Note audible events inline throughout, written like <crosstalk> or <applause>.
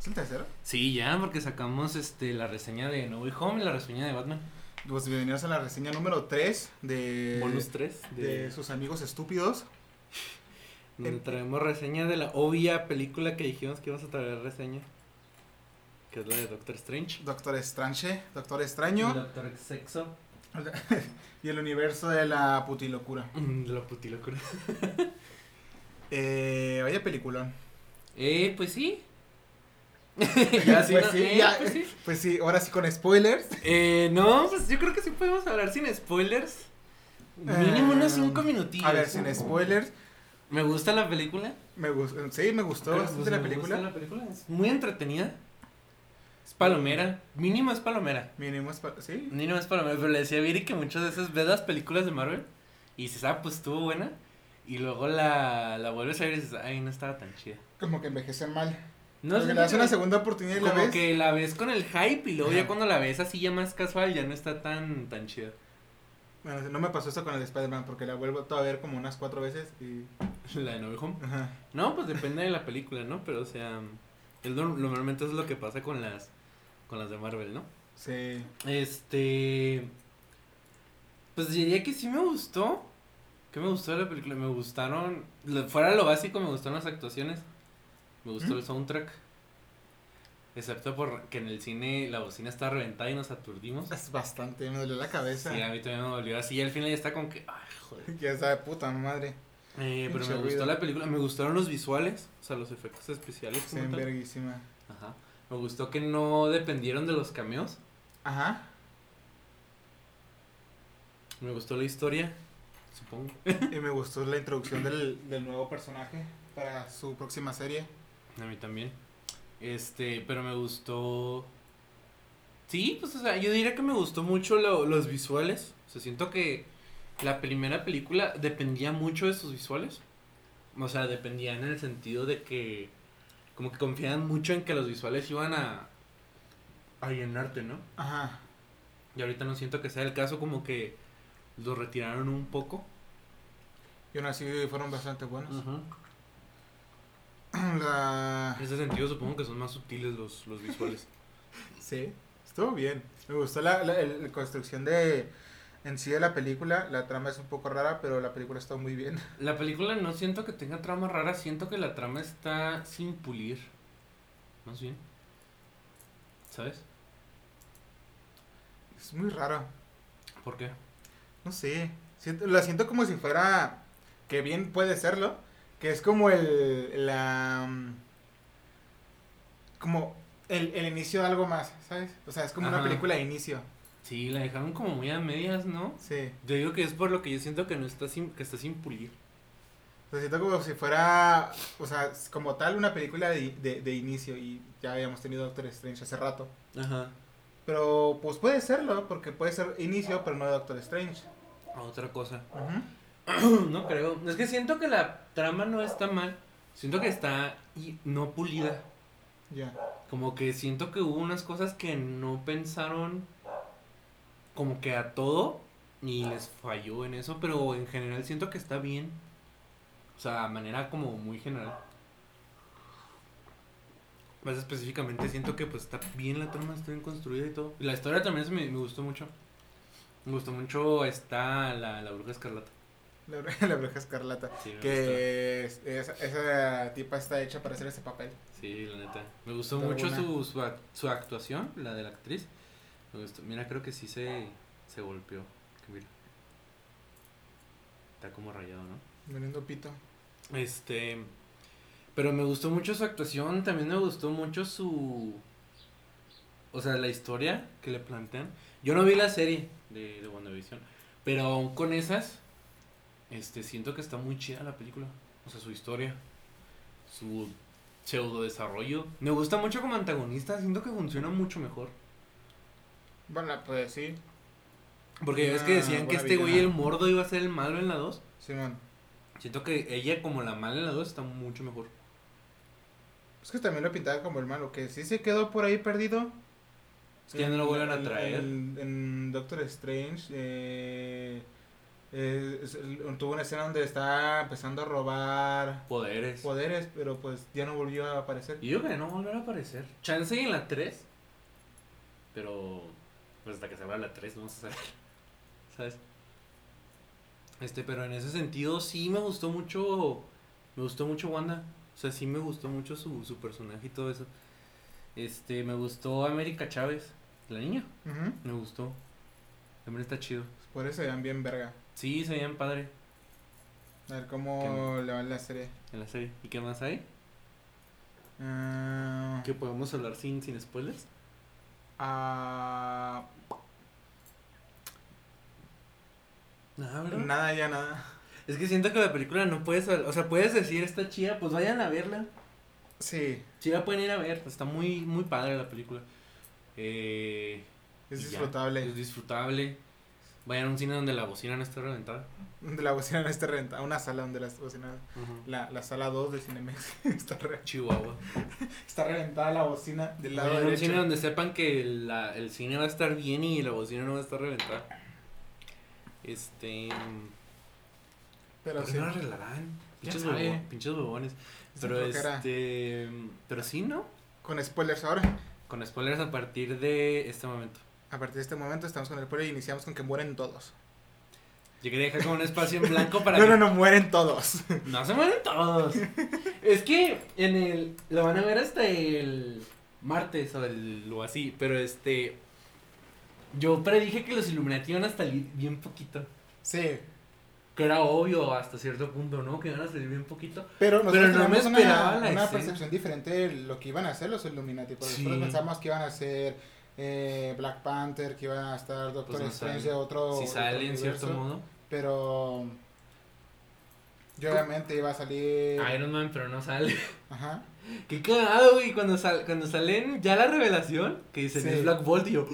¿Es el tercero? Sí, ya, porque sacamos este la reseña de No Way Home y la reseña de Batman. Pues bienvenidos a la reseña número 3 de, Bonus 3 de de, sus amigos estúpidos. donde en- traemos reseña de la obvia película que dijimos que íbamos a traer reseña. Que es la de Doctor Strange. Doctor Strange, Doctor Extraño Doctor Sexo. <laughs> y el universo de la putilocura. <laughs> De la putilocura. Eh, vaya peliculón. Eh, pues sí. <laughs> ya sí, Pues no, sí, eh, ya. pues sí. Pues sí, ahora sí con spoilers. Eh, no, pues yo creo que sí podemos hablar sin spoilers. Mínimo unos Eh, 5 minutillos. A ver, sin spoilers. Me gusta la película. Me gustó, sí, me gustó Pues, bastante me la película. gusta la película. Es muy entretenida. Es palomera. Mínimo es palomera. Mínimo es pa- sí. Mínimo es palomera. Pero le decía a Viri que muchas veces ves las películas de Marvel y dices, ah, pues estuvo buena. Y luego la, la vuelves a ver y dices, ay, no estaba tan chida. Como que envejecen mal. No Porque le das una segunda oportunidad y la Como ves. que la ves con el hype y luego Ajá. ya cuando la ves así ya más casual ya no está tan, tan chida. Bueno, no me pasó eso con el de Spider-Man porque la vuelvo a ver como unas cuatro veces y. <laughs> La de No Home. Ajá. No, pues depende de la película, ¿no? Pero o sea, es lo- normalmente es lo que pasa con las con las de Marvel, ¿no? Sí. Este pues diría que sí me gustó. ¿Qué me gustó de la película? Me gustaron, fuera lo básico, me gustaron las actuaciones. Me gustó ¿Mm? el soundtrack. Excepto por que en el cine la bocina está reventada y nos aturdimos. Es bastante, me dolió la cabeza. Sí, a mí también me dolió así. Y al final ya está como que, ay, joder. <laughs> Ya sabe, puta madre. Eh, pero me gustó la película, me gustaron los visuales, o sea, los efectos especiales. Se como ven tal. verguísima. Ajá. Me gustó que no dependieron de los cameos. Ajá. Me gustó la historia, supongo. y me gustó la introducción del, del nuevo personaje para su próxima serie. A mí también. Este, pero me gustó. Sí, pues, o sea, yo diría que me gustó mucho lo- los visuales. O sea, siento que la primera película dependía mucho de sus visuales. O sea, dependía en el sentido de que. Como que confiaban mucho en que los visuales iban a. a llenarte, ¿no? Ajá. Y ahorita no siento que sea el caso, como que los retiraron un poco. Y aún así fueron bastante buenos. <clears throat> La... En ese sentido supongo que son más sutiles los, los visuales. <laughs> Sí, estuvo bien. Me gustó la, la, la construcción de en sí de la película. La trama es un poco rara, pero la película está muy bien. <laughs> La película no siento que tenga trama rara, siento que la trama está sin pulir. Más bien. ¿Sabes? Es muy rara. ¿Por qué? No sé. Siento, la siento como si fuera. Que bien puede serlo. Que es como el. La. Como el, el inicio de algo más, ¿sabes? O sea, es como una Ajá. película de inicio. Sí, la dejaron como muy a medias, ¿no? Sí. Yo digo que es por lo que yo siento que no está sin, que está sin pulir. O sea, siento como si fuera. O sea, como tal, una película de, de, de inicio. Y ya habíamos tenido Doctor Strange hace rato. Ajá. Pero pues puede serlo, porque puede ser inicio, pero no de Doctor Strange. Otra cosa. Ujú. <clears throat> no creo. Es que siento que la trama no está mal. Siento que está y no pulida. Ya. Como que siento que hubo unas cosas que no pensaron como que a todo y les falló en eso, pero en general siento que está bien. O sea, a manera como muy general. Más específicamente siento que pues está bien la trama, está bien construida y todo. Y la historia también se me, me gustó mucho. Me gustó mucho está la, la bruja escarlata. La, br- <laughs> la bruja escarlata. Sí, Que es- esa, esa tipa está hecha para hacer ese papel. Sí, la neta. Me gustó Está mucho su, su, ac- su actuación, la de la actriz. Me gustó. Mira, creo que sí se, se golpeó. Mira. Está como rayado, ¿no? Veniendo pito. Este. Pero me gustó mucho su actuación. También me gustó mucho su. O sea, la historia que le plantean. Yo no vi la serie de, de WandaVision. Pero aún con esas. Este, siento que está muy chida la película. O sea, su historia. Su pseudo desarrollo. Me gusta mucho como antagonista. Siento que funciona mucho mejor. Bueno, pues sí. Porque ya ves que decían que este güey, el mordo, iba a ser el malo en la 2. Simón. Siento que ella, como la mala en la 2, está mucho mejor. Es que también lo pintaba como el malo, que sí se quedó por ahí perdido. Es que ya no lo vuelven a traer. En, en Doctor Strange. Eh, Eh, es- tuvo una escena donde está empezando a robar Poderes. poderes, pero pues ya no volvió a aparecer. Y yo creo que no volverá a aparecer. Chance en la 3. Pero. Pues hasta que se abra la 3, no vamos a saber. ¿Sabes? Este, pero en ese sentido sí me gustó mucho. Me gustó mucho Wanda. O sea, sí me gustó mucho su, su personaje y todo eso. Este, me gustó América Chávez, la niña. Me gustó. También está chido. Por eso se vean bien verga. Sí, se veían padre A ver cómo le va la serie. en la serie. ¿Y qué más hay? Ah, Que podemos hablar sin, sin spoilers. ah, Nada, ¿verdad? nada, ya nada. Es que siento que la película no puedes, o sea, puedes decir está chida, pues vayan a verla. Sí, Sí la pueden ir a ver, está muy muy padre la película. Eh, es ya, disfrutable. es disfrutable. Vayan a un cine donde la bocina no esté reventada. De la bocina no está renta. Una sala donde la bocina. La, la sala 2 de Cinemex <laughs> está, re- Chihuahua. <laughs> está reventada la bocina del lado Vayan a un derecho. cine donde sepan que la- el cine va a estar bien y la bocina no va a estar reventada. Este. Pero ¿Por qué sí. no la arreglarán? Pinches, huevo- pinches huevones. Es Pero este. Pero sí, ¿no? Con spoilers ahora. Con spoilers a partir de este momento. A partir de este momento estamos con el spoiler y iniciamos con que mueren todos. Yo quería dejar como un espacio en blanco <laughs> para No, que no, no, mueren todos. No se mueren todos. es que en el. Lo van a ver hasta el martes o, el, o así. Pero este. Yo predije que los Illuminati iban a salir bien poquito. Sí. Que era obvio hasta cierto punto, ¿no? Que iban a salir bien poquito. Pero nosotros no me esperaba una, la una escena. percepción diferente de lo que iban a hacer los Illuminati. Porque Sí. nosotros pensamos que iban a ser eh, Black Panther, que iban a estar Doctor Pues no Strange de otro. si otro sale en cierto modo. Pero. Yo obviamente iba a salir. Iron Man, pero no sale. Ajá. <laughs> Qué cagado, güey. Cuando, sal, cuando salen ya la revelación, que dicen Sí. es Black Bolt, y yo.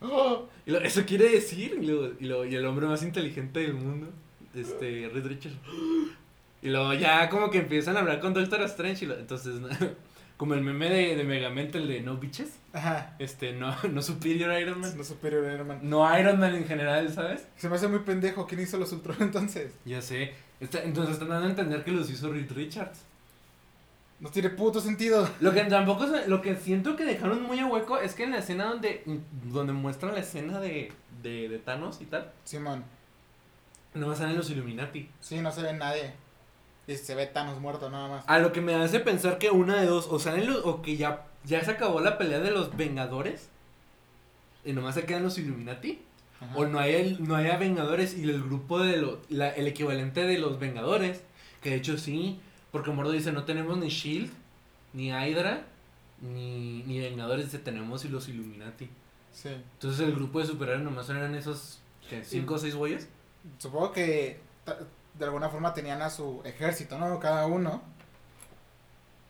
"Oh". Y lo- eso quiere decir. Y, luego- y, luego- y el hombre más inteligente del mundo, este, Reed Richards. <gasps> Y luego ya como que empiezan a hablar con Doctor Strange. Y lo- entonces, <laughs> como el meme de, de Megamente, el de No Bitches. Ajá. Este, no, <laughs> no Superior Iron Man. No superior Iron Man. No Iron Man en general, ¿sabes? Se me hace muy pendejo. ¿Quién hizo los Ultron entonces? Ya sé. Está- entonces están dando a entender que los hizo Reed Richards. No tiene puto sentido. Lo que tampoco lo que siento que dejaron muy a hueco es que en la escena donde donde muestran la escena de, de, de Thanos y tal, Simón. no salen los Illuminati. Sí, no se ve nadie. Y se ve Thanos muerto nada más. A lo que me hace pensar que una de dos, o salen los, o que ya, ya se acabó la pelea de los Vengadores y nomás se quedan los Illuminati, Ajá. o no hay el, no haya Vengadores y el grupo de los, la- el equivalente de los Vengadores, que de hecho sí, porque Mordo dice no tenemos ni Shield, ni Hydra, ni, ni Vengadores, dice tenemos y los Illuminati. Sí. Entonces el grupo de superhéroes nomás eran esos ¿qué, cinco o seis güeyes. Supongo que de alguna forma tenían a su ejército, ¿no? Cada uno.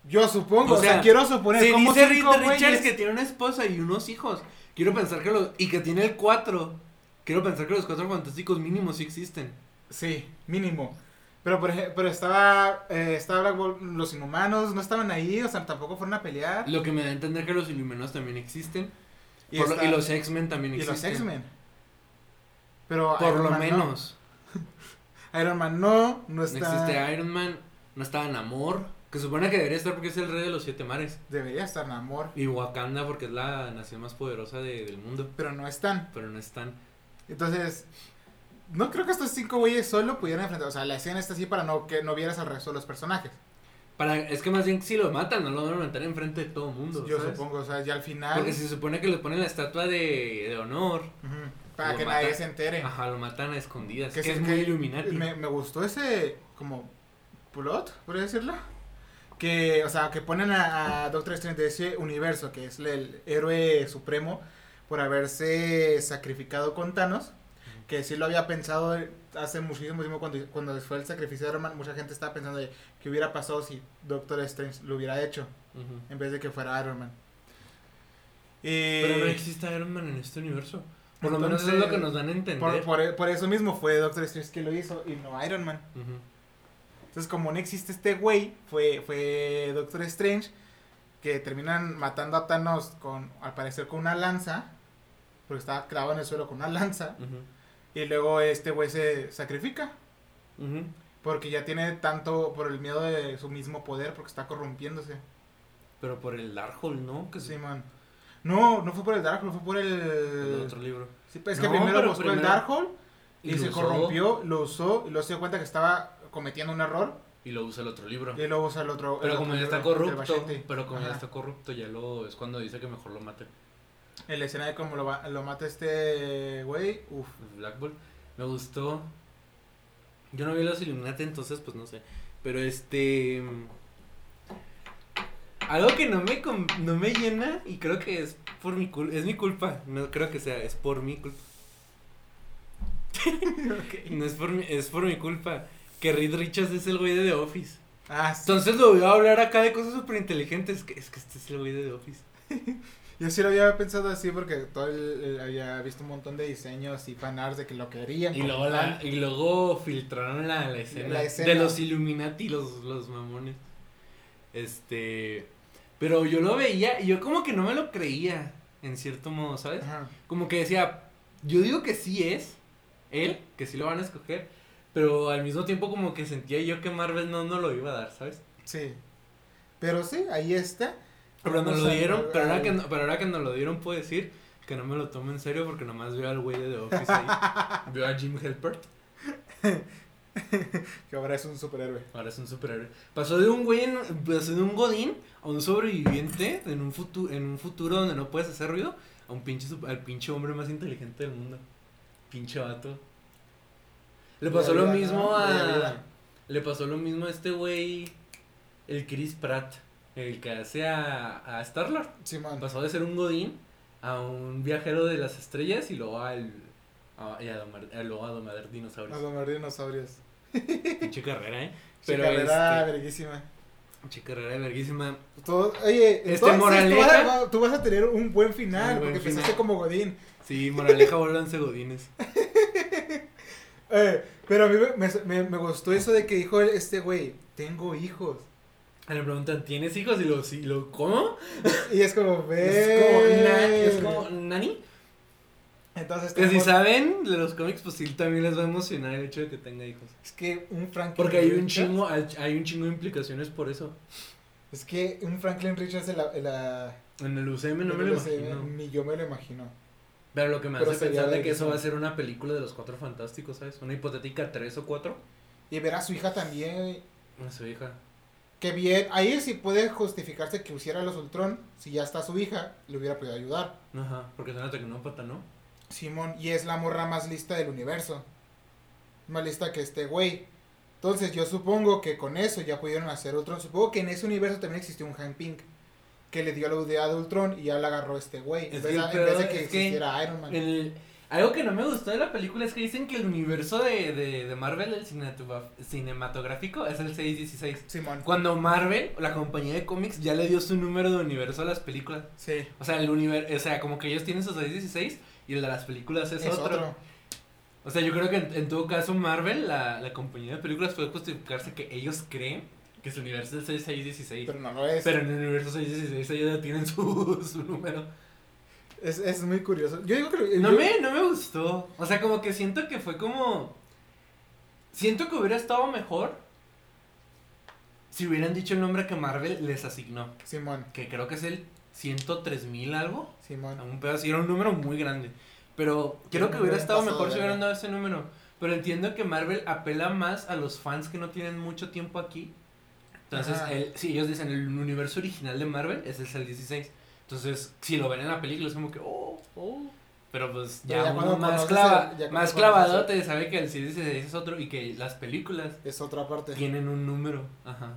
Yo supongo, O o sea, quiero suponer Se dice Reed Richards que tiene una esposa y unos hijos. Quiero pensar que los y que tiene el cuatro. Quiero pensar que los cuatro fantásticos mínimos sí existen. Sí, mínimo. Pero por ejemplo, pero estaba, eh, estaba los inhumanos, no estaban ahí, o sea, tampoco fueron a pelear. Lo que me da a entender que los Illuminados también existen. Y, lo- y los X-Men también y existen. los X-Men. Pero Por Iron lo Man no. Iron Man no, no No está. existe Iron Man. No estaba Namor. Que supone que debería estar porque es el rey de los siete mares. Debería estar Namor, Y Wakanda porque es la nación más poderosa de- del mundo. pero no están. Pero no están. Entonces, no creo que estos cinco güeyes solo pudieran enfrentar. O sea, la escena está así para no que no vieras al resto de los personajes. Para, es que más bien si lo matan, no lo van a matar enfrente de todo el mundo. Yo ¿sabes? supongo, o sea, ya al final. Porque se supone que le ponen la estatua de, de honor. Ujú, para que matan. nadie se entere. Ajá, lo matan a escondidas. Que, Que es muy que Illuminati. Me, me gustó ese, como, plot, podría decirlo. Que, o sea, que ponen a, a Doctor Strange de ese universo, que es el héroe supremo, por haberse sacrificado con Thanos. Que sí lo había pensado hace muchísimo tiempo cuando, cuando fue el sacrificio de Iron. Mucha gente estaba pensando de qué hubiera pasado si Doctor Strange lo hubiera hecho, Ujú. en vez de que fuera Iron Man. Y- Pero no existe Iron Man en este universo. Por lo menos eso es Entonces, lo que nos dan a entender. por, por- por eso mismo fue Doctor Strange que lo hizo y no Iron Man. Entonces, como no existe este güey, fue, fue Doctor Strange, que terminan matando a Thanos con, al parecer, con una lanza, porque estaba clavado en el suelo con una lanza. Y luego este güey se sacrifica. Porque ya tiene tanto por el miedo de su mismo poder, porque está corrompiéndose. Pero por el Darkhold, ¿no? Que Sí, man. No, no fue por el Darkhold, fue por el... el otro libro. Sí, pues es que No, primero buscó el Darkhold y, y se lo usó. corrompió, lo usó y luego se dio cuenta que estaba cometiendo un error Y lo usa el otro libro. y luego usa el otro. Pero el como otro ya está corrupto, pero como ya está corrupto, ya lo es cuando dice que mejor lo mate. En la escena de cómo lo, va- lo mata este güey, uff. Black Bolt. Me gustó. Yo no vi los Illuminati, entonces pues no sé. Pero este. Algo que no me, no me llena y creo que es por mi culpa. Es mi culpa. No creo que sea, es por mi culpa. <laughs> <laughs> No es por mi, es por mi culpa. Que Reed Richards es el güey de The Office. Ah, sí. Entonces lo voy a hablar acá de cosas súper inteligentes. Que es que este es el güey de The Office. <laughs> Yo sí lo había pensado así porque todo el, el- había visto un montón de diseños y fanarts de que lo querían. Y luego, la, y luego filtraron la, la escena, La escena. de los Illuminati, los, los mamones. Este. Pero yo lo veía y yo como que no me lo creía, en cierto modo, ¿sabes? Ajá. Como que decía, yo digo que sí es él, que sí lo van a escoger, pero al mismo tiempo como que sentía yo que Marvel no nos lo iba a dar, ¿sabes? Sí. Pero sí, ahí está. Pero nos lo dieron, pero ahora, que, no- pero ahora que nos lo dieron puedo decir que no me lo tomo en serio porque nomás veo al güey de The Office ahí. <laughs> veo a Jim Helpert. <laughs> <laughs> Que ahora es un superhéroe. Ahora es un superhéroe. Pasó de un güey, en- pasó de un godín a un sobreviviente en un futuro, en un futuro donde no puedes hacer ruido, a un pinche, al pinche hombre más inteligente del mundo. Pinche vato. Le pasó lo mismo a, le pasó lo mismo a este güey, el Chris Pratt, el que hace a, a Star-Lord. Simón. Pasó de ser un godín a un viajero de las estrellas y luego al, a, y a domar, a- luego a domar dinosaurios. A domar dinosaurios. Pinche carrera, eh. <laughs> Pero carrera este- verguísima. Pinche carrera verguísima. Todo- oye, Este, entonces moraleja. Tú, vas, tú vas a tener un buen final Un buen porque empezaste como Godín. Sí, moraleja, vuélvanse godines. <laughs> Eh, pero a mí me, me, me gustó eso de que dijo este güey, tengo hijos. Ah, Le preguntan, ¿tienes hijos? Y lo, sí, lo ¿cómo? Y es como, ve. <laughs> Es como, na- es como, ¿nani? Entonces, Que si saben de los cómics, pues sí, también les va a emocionar el hecho de que tenga hijos. es que un Franklin Porque hay un Richards- chingo, hay hay un chingo de implicaciones por eso. Es que un Franklin Richards en la. En la En el UCM no en me lo UCM, imagino. Ni yo me lo imagino. Pero lo que me Pero hace pensar de que eso va a ser una película de los cuatro fantásticos, ¿sabes? Una hipotética tres o cuatro. Y ver a su hija también. A su hija. Que bien. Ahí sí puede justificarse que hiciera los Ultron. Si ya está su hija, le hubiera podido ayudar. Ajá, porque es una tecnópata, ¿no? Simón, y es la morra más lista del universo. Más lista que este güey. Entonces yo supongo que con eso ya pudieron hacer Ultron. Supongo que en ese universo también existió un Hank Pink. Que le dio la idea de Ultron y ya la agarró este güey. En, vez de- el en vez de pedo que es que existiera Iron Man. El- algo que no me gustó de la película es que dicen que el universo de, de, de Marvel, el cinematográfico, es el 616. Simón. Cuando Marvel, la compañía de cómics, ya le dio su número de universo a las películas. Sí. O sea, el universo, o sea, como que ellos tienen su 616 y el de las películas es, Es, otro. otro. O sea, yo creo que en, en todo caso Marvel, la, la compañía de películas, puede justificarse que ellos creen que su universo es el 616. Pero no lo es. Pero en el universo 616 ellos ya tienen su, <laughs> su número. Es, es muy curioso. Yo digo que. No yo- me, no me gustó. O sea, como que siento que fue como. Siento que hubiera estado mejor si hubieran dicho el nombre que Marvel les asignó. Simón. Que creo que es el 103 mil algo. Simón. Un pedazo. y Era un número muy grande. Pero creo que hubiera estado mejor si hubieran dado ese número. Pero entiendo que Marvel apela más a los fans que no tienen mucho tiempo aquí. Entonces, el, sí, ellos dicen el universo original de Marvel es el 16. Entonces, si lo ven en la película es como que, oh, oh. Pero pues ya, ya uno más, conoces clava, el- ya más conoces clavado el- te sabe que el 16 es otro y que las películas Es otra parte. tienen un número. Ajá.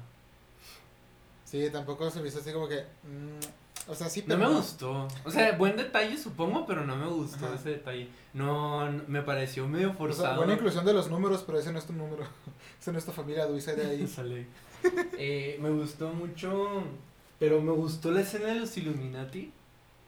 Sí, tampoco se me hizo así como que. mm, o sea, sí, No pero. me gustó. O sea, buen detalle supongo, pero no me gustó Ajá. ese detalle. No, no- me pareció medio O sea, forzado. buena inclusión de los números, pero ese no es tu número. <laughs> ese no es tu familia, Duisa de ahí. <laughs> Sale. Eh, me gustó mucho, pero me gustó la escena de los Illuminati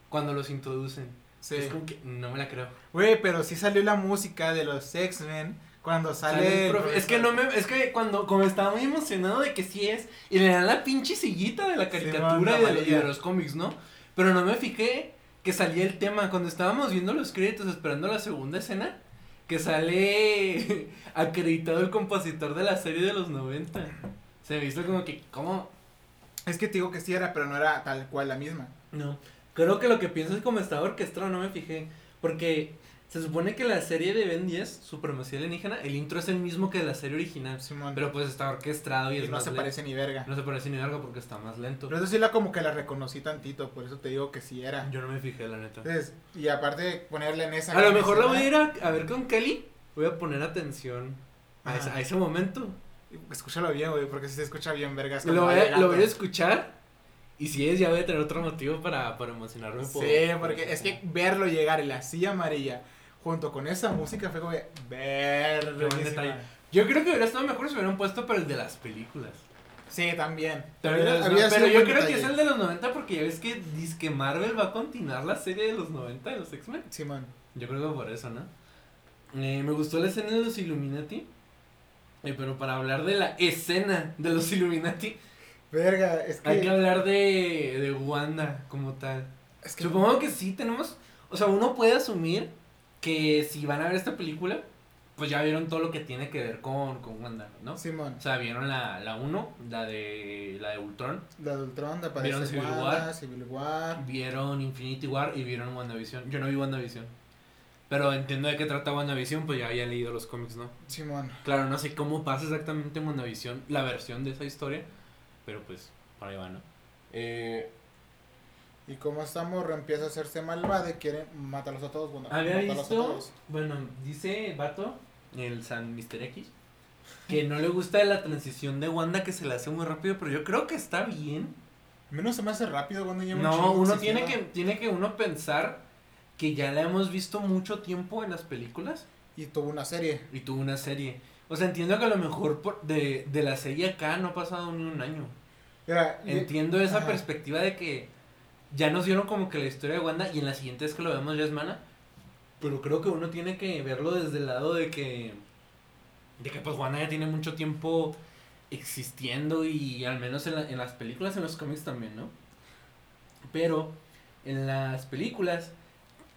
cuando los introducen. Sí. Es como que no me la creo. Güey, pero sí salió la música de los X-Men cuando sale. Sale el el profe- es que no me, es que cuando, como estaba muy emocionado de que sí es, y le dan la pinche sillita de la caricatura y, de, y de los cómics, ¿no? Pero no me fijé que salía el tema. Cuando estábamos viendo los créditos esperando la segunda escena, que sale <laughs> acreditado el compositor de la serie de los 90. Se me hizo como que, ¿cómo? Es que te digo que sí era, pero no era tal cual la misma. No. Creo que lo que pienso es como estaba orquestado, no me fijé. Porque se supone que la serie de Ben 10, Supremacía Alienígena, el intro es el mismo que la serie original. Simón. Pero pues está orquestado y, y es no más se parece ni verga. No se parece ni algo porque está más lento. Pero eso sí la como que la reconocí tantito, por eso te digo que sí era. Yo no me fijé, la neta. Entonces, y aparte de ponerle en esa A lo mejor la voy a ir a, a ver con Kelly. Voy a poner atención a, ese, a ese momento. Escúchalo bien, güey, porque si se escucha bien, vergas. Lo voy, a, lo voy a escuchar. Y si es, ya voy a tener otro motivo para, para emocionarme. Sí, por- porque es que verlo llegar en la silla amarilla junto con esa música fue como de detalle. Yo creo que hubiera estado mejor si hubieran puesto pero el de las películas. Sí, también. Pero, Había- no, había pero yo creo detalle. que es el de los 90 porque ya ves que dice que Marvel va a continuar la serie de los 90 de los X-Men. Simón. Yo creo que por eso, ¿no? Eh, me gustó la escena de los Illuminati. Eh, pero para hablar de la escena de los Illuminati, Verga, es que. hay que hablar de, de Wanda como tal. es que Supongo que sí tenemos. O sea, uno puede asumir que si van a ver esta película, pues ya vieron todo lo que tiene que ver con, con Wanda, ¿no? Simón. O sea, vieron la, la 1, la de, la de Ultron, La de Ultron, de ¿Vieron Civil Wanda, War? Civil War. vieron Infinity War y vieron WandaVision. Yo no vi WandaVision. Pero entiendo de qué trata WandaVision, pues ya había leído los cómics, ¿no? Simón. Claro, no sé cómo pasa exactamente en WandaVision la versión de esa historia, pero pues por ahí va, ¿no? Eh, Y como esta morra empieza a hacerse malvada y quiere matarlos a todos, bueno, Había matarlos a visto, todos. bueno, dice Vato, el San Mr. X, que no le gusta la transición de Wanda que se la hace muy rápido, pero yo creo que está bien. No se me hace rápido cuando lleva No, uno tiene que, tiene que uno pensar que ya la hemos visto mucho tiempo en las películas Y tuvo una serie. y tuvo una serie. O sea, entiendo que a lo mejor por- de, de la serie acá no ha pasado ni un año. Mira, y- Entiendo esa Ajá. perspectiva de que ya nos dieron como que la historia de Wanda y en la siguiente vez que lo vemos ya es mana. Pero creo que uno tiene que verlo desde el lado de que. De que pues Wanda ya tiene mucho tiempo existiendo y al menos en, la- en las películas, en los cómics también, ¿no? Pero en las películas,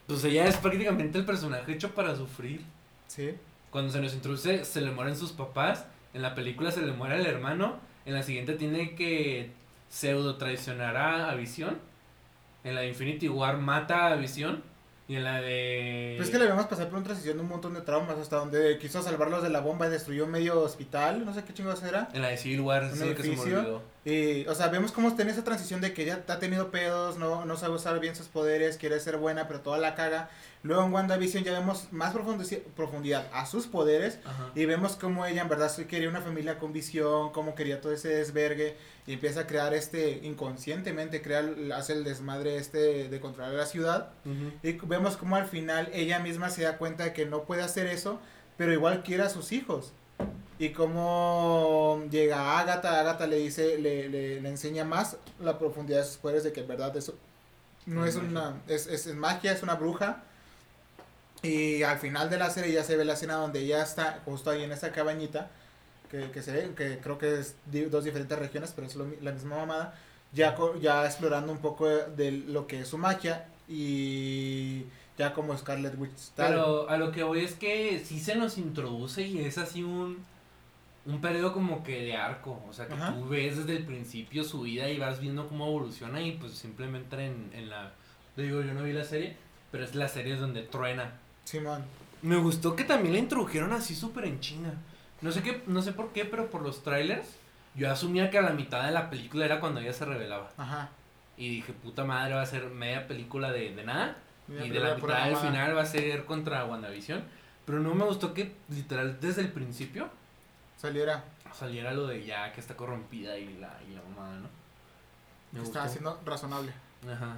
pues ella es prácticamente el personaje hecho para sufrir. Sí. Cuando se nos introduce, se le mueren sus papás. En la película se le muere el hermano. En la siguiente tiene que pseudo traicionar a, a Visión. En la de Infinity War mata a Visión. Y en la de. Pues es que le vemos pasar por una transición de un montón de traumas hasta donde quiso salvarlos de la bomba y destruyó medio hospital, no sé qué chingados era. En la de Civil War, sí, que se me edificio. Y, o sea, vemos cómo está en esa transición de que ella ha tenido pedos, no, no sabe usar bien sus poderes, quiere ser buena, pero toda la caga. Luego en WandaVision ya vemos más profundi- profundidad a sus poderes Ajá. y vemos cómo ella en verdad sí quería una familia con visión, cómo quería todo ese desvergue y empieza a crear este, inconscientemente, crea, hace el desmadre este de controlar la ciudad. Ujú. Y vemos como al final ella misma se da cuenta de que no puede hacer eso, pero igual quiere a sus hijos. Y como llega Agatha, Agatha le dice, le, le, le enseña más la profundidad de sus poderes de que en verdad eso no Es una, es, es, es magia, es una bruja. Y al final de la serie ya se ve la escena donde ella está justo ahí en esa cabañita, que, que se ve, que creo que es dos diferentes regiones, pero es lo la misma mamada, ya, ya explorando un poco de lo que es su magia y ya como Scarlet Witch tal. Pero a lo que voy es que sí se nos introduce y es así un. Un periodo como que de arco. O sea, que Ajá. tú ves desde el principio su vida y vas viendo cómo evoluciona y pues simplemente en, en la. Digo, yo no vi la serie, pero es la serie donde truena. Simón. Me gustó que también la introdujeron así súper en China. No sé qué, no sé por qué, pero por los trailers, yo asumía que a la mitad de la película era cuando ella se revelaba. Ajá. Y dije, puta madre, va a ser media película de, de nada. Y de la mitad al final va a ser contra WandaVision. Pero no me gustó que literal desde el principio Saliera. saliera lo de ya que está corrompida y la, y la mamada, ¿no? Me. Está haciendo razonable. Ajá.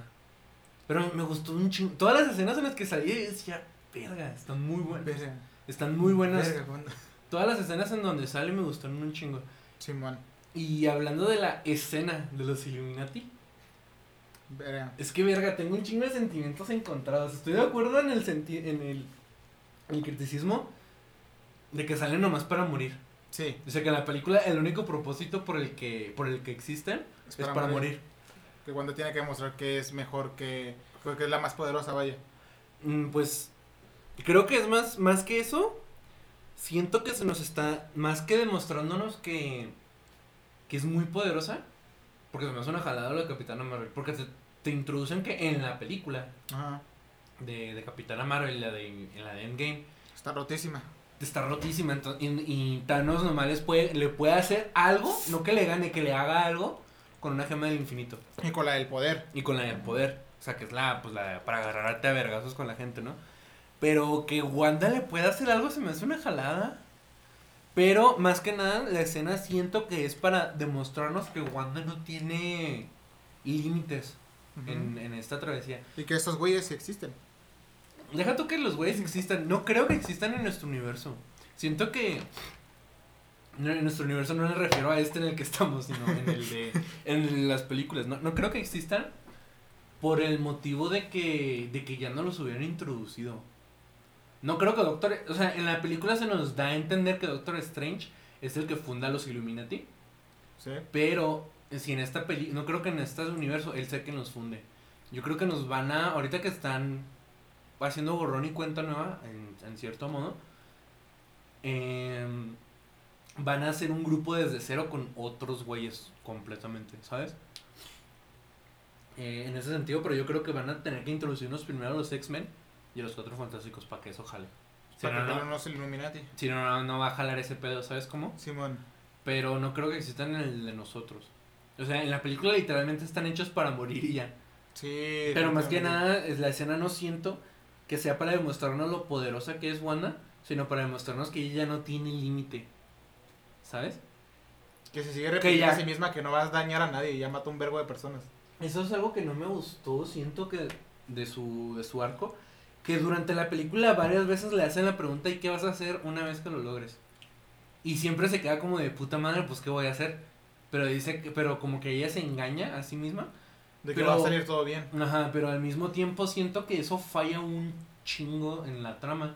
Pero me gustó un chingo. Todas las escenas en las que salía yo decía, verga, están muy buenas. Verga. Están muy buenas. Verga, cuando- Todas las escenas en donde sale me gustaron un chingo. Simón. Y hablando de la escena de los Illuminati, Verga. es que verga, tengo un chingo de sentimientos encontrados. Estoy de acuerdo en el senti en el, el criticismo de que salen nomás para morir. Sí. O sea que en la película el único propósito por el que por el que existen es para, morir. Que cuando tiene que demostrar que es mejor que. que es la más poderosa, vaya. Mm, Pues Creo que es más, más que eso. Siento que se nos está, más que demostrándonos que, que es muy poderosa, porque se me hace una jalada lo de Capitana Marvel, porque te, te introducen que en la película Ajá. de, de Capitana Marvel, la de, en la de Endgame, Está rotísima. está rotísima. ento- y, y Thanos nomás les puede, le puede hacer algo, no que le gane, que le haga algo con una gema del infinito. Y con la del poder. Y con la del poder. O sea, que es la, pues la para agarrarte a vergazos con la gente, ¿no? Pero que Wanda le pueda hacer algo se me hace una jalada. Pero más que nada, la escena siento que es para demostrarnos que Wanda no tiene límites en, en esta travesía. Y que estos güeyes sí existen. Deja tú que los güeyes existan. No creo que existan en nuestro universo. Siento que. En nuestro universo no me refiero a este en el que estamos, sino en el de. <laughs> En las películas. No, no creo que existan por el motivo de que. de que ya no los hubieran introducido. No creo que Doctor. O sea, en la película se nos da a entender que Doctor Strange es el que funda los Illuminati. Sí. Pero si en esta peli, no creo que en este universo él sea quien los funde. Yo creo que nos van a, ahorita que están haciendo borrón y cuenta nueva, en, en cierto modo, em, van a hacer un grupo desde cero con otros güeyes completamente, ¿sabes? Eh, en ese sentido, pero yo creo que van a tener que introducirnos primero a los X-Men y los Cuatro Fantásticos para que eso jale. Si Para no, que no, no, Illuminati. si no, no, no va a jalar ese pedo, ¿sabes cómo? Simón. Pero no creo que existan en el de nosotros. O sea, en la película literalmente están hechos para morir y ya. Sí. Pero más que nada, es la escena no siento que sea para demostrarnos lo poderosa que es Wanda, sino para demostrarnos que ella no tiene límite. ¿Sabes? Que se sigue repitiendo ya- a sí misma que no vas a dañar a nadie y ya mata un vergo de personas. Eso es algo que no me gustó, siento que de su, de su arco, que durante la película varias veces le hacen la pregunta ¿y qué vas a hacer una vez que lo logres? Y siempre se queda como de puta madre, pues ¿qué voy a hacer? Pero dice que, pero como que ella se engaña a sí misma. De que Pero- va a salir todo bien. Ajá, pero al mismo tiempo siento que eso falla un chingo en la trama.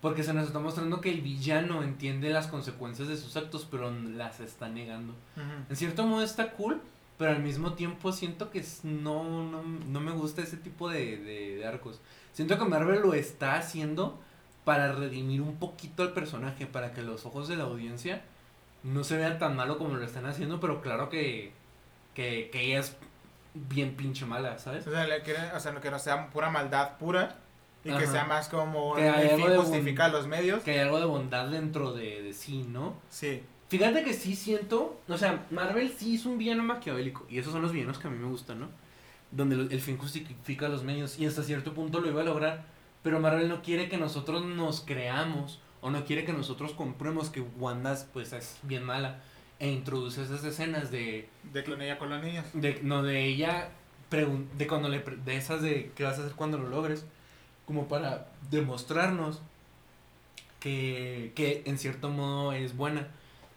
Porque se nos está mostrando que el villano entiende las consecuencias de sus actos, pero las está negando. En cierto modo está cool, pero al mismo tiempo siento que no, no, no me gusta ese tipo de, de- de arcos. Siento que Marvel lo está haciendo para redimir un poquito al personaje, para que los ojos de la audiencia no se vean tan malo como lo están haciendo, pero claro que, que, que ella es bien pinche mala, ¿sabes? O sea, le quieren- o sea, que no sea pura maldad pura y que sea más como Que hay algo fin de justifica los medios. Que hay algo de bondad dentro de, de sí, ¿no? Sí. Fíjate que sí siento, o sea, Marvel sí es un villano maquiavélico, y esos son los villanos que a mí me gustan, ¿no? Donde el fin justifica los medios, y hasta cierto punto lo iba a lograr, pero Marvel no quiere que nosotros nos creamos, o no quiere que nosotros compremos que Wanda, pues, es bien mala, e introduce esas escenas de, De clonilla con los niños. de no, de ella, de cuando le, pre- de esas de qué vas a hacer cuando lo logres, como para demostrarnos que, que en cierto modo es buena.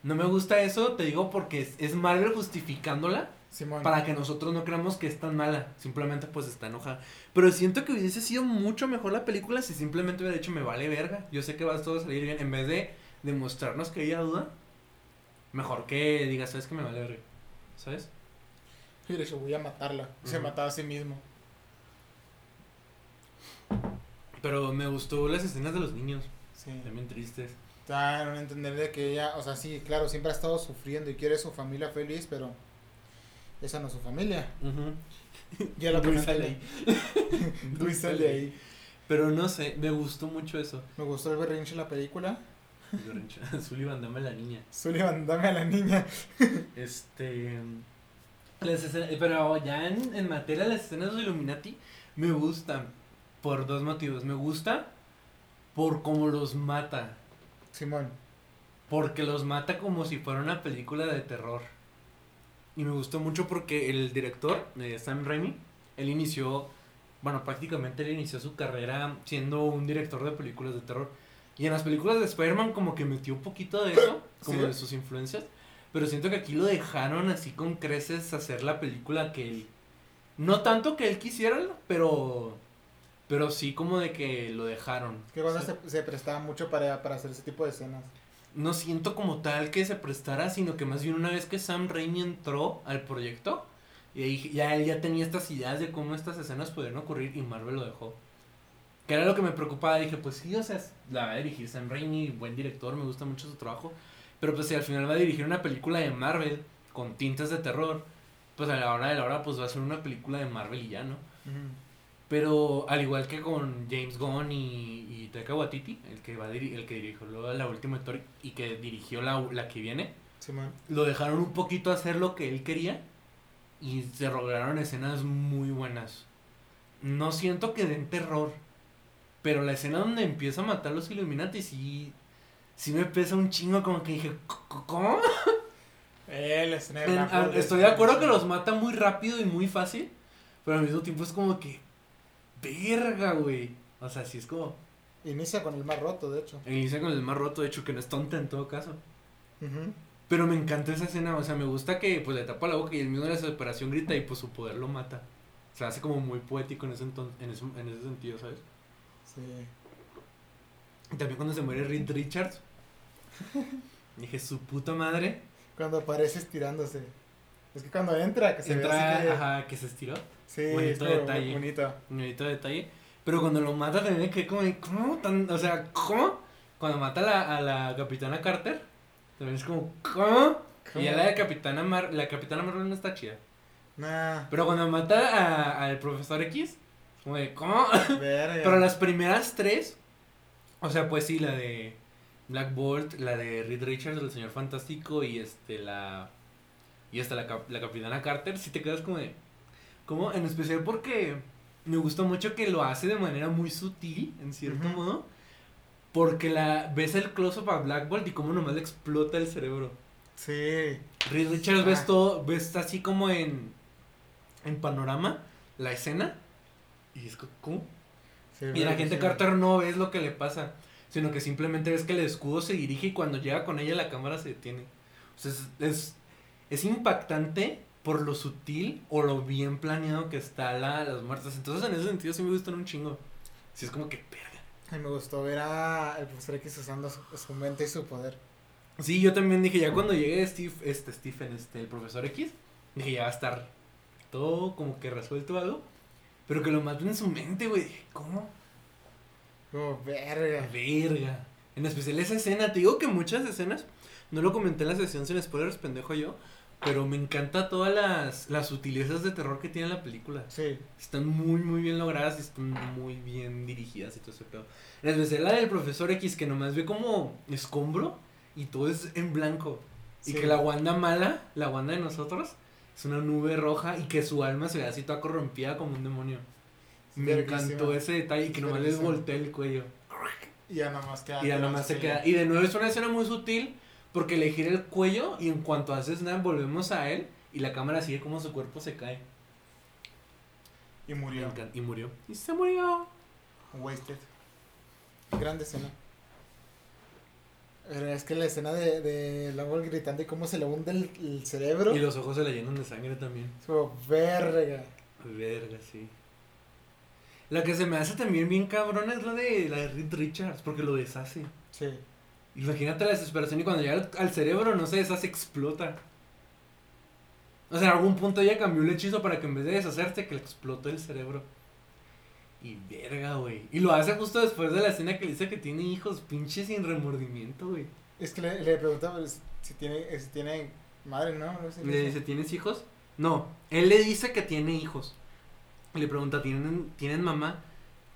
No me gusta eso, te digo, porque es, es Marvel justificándola Simón. para que nosotros no creamos que es tan mala. Simplemente pues está enojada. Pero siento que hubiese sido mucho mejor la película si simplemente hubiera dicho me vale verga. Yo sé que va a todo a salir bien. En vez de demostrarnos que ella duda, mejor que diga, sabes que me vale verga. ¿Sabes? Y le dijo, voy a matarla. Se mataba a sí mismo. Pero me gustó las escenas de los niños. Sí. También tristes. En un entender de que ella, o sea, sí, claro, siempre ha estado sufriendo y quiere su familia feliz, pero esa no es su familia. Ya lo <laughs> Dulce sale. <laughs> Luis sale ahí. Pero no sé, me gustó mucho eso. Me gustó el berrinche en la película. Sullivan, <laughs> dame la niña. Sullivan, dame a la niña. Este. las escenas- pero ya en, en materia de las escenas de Illuminati, me gustan por dos motivos. Me gusta por cómo los mata. Simón. Porque los mata como si fuera una película de terror. Y me gustó mucho porque el director, eh, Sam Raimi, él inició, bueno, prácticamente él inició su carrera siendo un director de películas de terror. Y en las películas de Spider-Man como que metió un poquito de eso, <coughs> como ¿Sí? de sus influencias. Pero siento que aquí lo dejaron así con creces hacer la película que él... No tanto que él quisiera, pero... Pero sí como de que lo dejaron. Que cuando Sí. se, se prestaba mucho para, para hacer ese tipo de escenas. no siento como tal que se prestara, sino que más bien una vez que Sam Raimi entró al proyecto, y ahí ya él ya tenía estas ideas de cómo estas escenas podrían ocurrir y Marvel lo dejó. Que era lo que me preocupaba. Dije, pues sí, o sea, la va a dirigir Sam Raimi, buen director, me gusta mucho su trabajo. Pero pues si al final va a dirigir una película de Marvel con tintas de terror, pues a la hora de la hora pues va a ser una película de Marvel y ya, ¿no? Pero al igual que con James Gunn y, y Taika Waititi, el que va el que dirigió la última historia y que dirigió la, la que viene, lo dejaron un poquito hacer lo que él quería y se lograron escenas muy buenas. No siento que den terror, pero la escena donde empieza a matar a los Illuminati sí, sí me pesa un chingo, como que dije, "C- ¿cómo? Eh, la escena de En- Black a- Bolt estoy es- de acuerdo que los mata muy rápido y muy fácil, pero al mismo tiempo es como que, verga, güey. O sea, sí es como, Inicia con el más roto, de hecho. inicia con el más roto, de hecho, que no es tonta en todo caso. Ujú. Pero me encanta esa escena, o sea, me gusta que pues le tapa la boca y el mismo de la desesperación grita y pues su poder lo mata. O sea, hace como muy poético en ese, enton- en ese, en ese sentido, ¿sabes? Sí. Y también cuando se muere Reed Richards. <laughs> dije, su puta madre. Cuando aparece estirándose. Es que cuando entra, que se ve así Entra, que... ajá, que se estiró. Sí, Bonito es detalle. bonito. Detalle. Pero cuando lo mata también quedé como, de, ¿cómo? Tan, o sea, ¿cómo? Cuando mata a la, a la capitana Carter, también es como, ¿cómo? Y ya la de capitana Mar la capitana Marvel no está chida. Nah, Pero cuando mata a- al profesor X, como de, ¿cómo? verga. Pero las primeras tres, o sea, pues sí, la de Black Bolt, la de Reed Richards, el señor fantástico y este, la. Y hasta la, cap- la capitana Carter, sí te quedas como de. ¿Cómo? En especial porque me gusta mucho que lo hace de manera muy sutil, en cierto modo. Porque la ves el close-up a Black Bolt y cómo nomás le explota el cerebro. Sí. Reed Richards ves Ah. todo, ves así como en. En panorama, la escena. Y es co- ¿cómo? sí Y la gente sí. Carter no ves lo que le pasa, sino que simplemente ves que el escudo se dirige y cuando llega con ella la cámara se detiene. O sea, es, es, es impactante por lo sutil o lo bien planeado que está la, las muertes. Entonces en ese sentido sí me gustan un chingo. Sí es como que verga. Ay, me gustó ver a el profesor X usando su, su mente y su poder. Sí, yo también dije, ya cuando llegue Steve, este Stephen, este, el profesor X, dije, ya va a estar todo como que resuelto algo. Pero que lo maten en su mente, güey. ¿Cómo? Como, verga. Verga. En especial esa escena. Te digo que muchas escenas. No lo comenté en la sesión sin spoilers, pendejo yo. Pero me encanta todas las, las sutilezas de terror que tiene la película. Sí. Están muy, muy bien logradas y están muy bien dirigidas y todo ese pedo. En especial la del profesor X, que nomás ve como escombro y todo es en blanco. Y que la Wanda mala, la Wanda de nosotros, es una nube roja y que su alma se ve así toda corrompida como un demonio. Me encantó ese detalle y que nomás les voltea el cuello. Y ya nomás queda. Y ya nomás se queda. Y de nuevo es una escena muy sutil porque le gira el cuello y en cuanto haces nada volvemos a él y la cámara sigue como su cuerpo se cae. Y murió. Y murió. Y se murió. Wasted. Grande escena. Pero es que la escena de, de Longwell gritando y cómo se le hunde el, el cerebro. Y los ojos se le llenan de sangre también. Es como, verga. Verga, sí. La que se me hace también bien cabrón es la de la de Reed Richards, porque lo deshace. Sí. Imagínate la desesperación y cuando llega al, al cerebro no se deshace, explota. O sea, en algún punto ella cambió el hechizo para que en vez de deshacerse, que le explotó el cerebro. Y verga, güey. Y lo hace justo después de la escena que le dice que tiene hijos, pinche sin remordimiento, güey. Es que le, le preguntaba pues, si tiene, si tiene madre, ¿no? No sé qué Le dice. dice, ¿tienes hijos? No, él le dice que tiene hijos. Le pregunta, ¿tienen, ¿tienen mamá?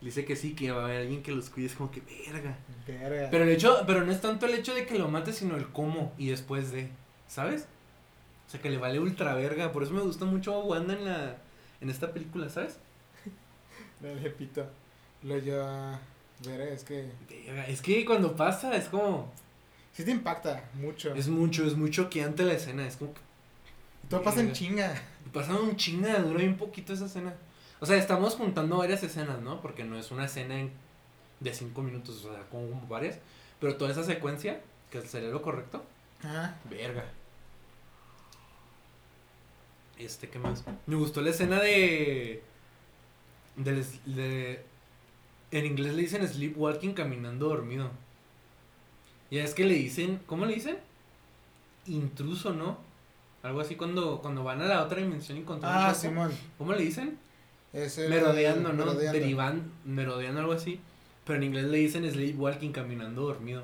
Le dice que sí, que va a haber alguien que los cuide. Es como que verga. Verga. Pero el hecho, pero no es tanto el hecho de que lo mate, sino el cómo y después de, ¿sabes? O sea, que le vale ultra verga. Por eso me gusta mucho Wanda en la, en esta película, ¿sabes? <laughs> Le repito. Lo yo. Verga, es que. Verga, Es que cuando pasa es como, Sí te impacta mucho. es mucho, es muy choqueante la escena. Es como que Todo pasa en chinga. pasa un chinga, dura bien poquito esa escena. O sea, estamos juntando varias escenas, ¿no? Porque no es una escena en- de cinco minutos, o sea, como varias. Pero toda esa secuencia, que sería lo correcto, Ajá. Verga. Este, ¿qué más? Me gustó la escena de. del- de. En inglés le dicen sleepwalking caminando dormido. Ya es que le dicen. ¿Cómo le dicen? Intruso, ¿no? Algo así cuando, cuando van a la otra dimensión y encuentran Ah. Simón. ¿Cómo le dicen? Es el- merodeando, ¿no? merodeando. Derivan, merodeando algo así. Pero en inglés le dicen sleepwalking, caminando dormido.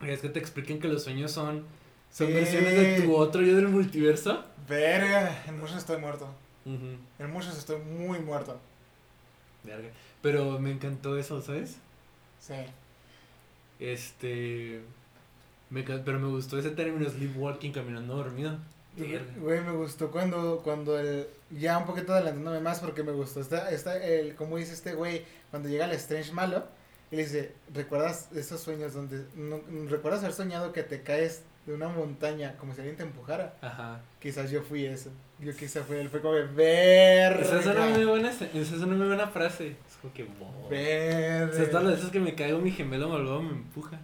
Y es que te expliquen que los sueños son, son Sí. versiones de tu otro yo del multiverso. Verga, en muchos estoy muerto. Ujú, En muchos estoy muy muerto. verga. Pero me encantó eso, ¿sabes? Sí. Este. Me, pero me gustó ese término sleepwalking, caminando dormido. Güey, me gustó cuando, cuando el, ya un poquito adelantándome más porque me gustó, está, está el, como dice este güey, cuando llega el Strange malo, y le dice, ¿recuerdas esos sueños donde, no, recuerdas haber soñado que te caes de una montaña como si alguien te empujara? Ajá. Quizás yo fui eso, yo quizás fui él, fue como, verga. Esa es una muy buena, esa es una muy buena frase. Es como que. wow. O sea, todas las veces que me caigo, mi gemelo malvado me empuja.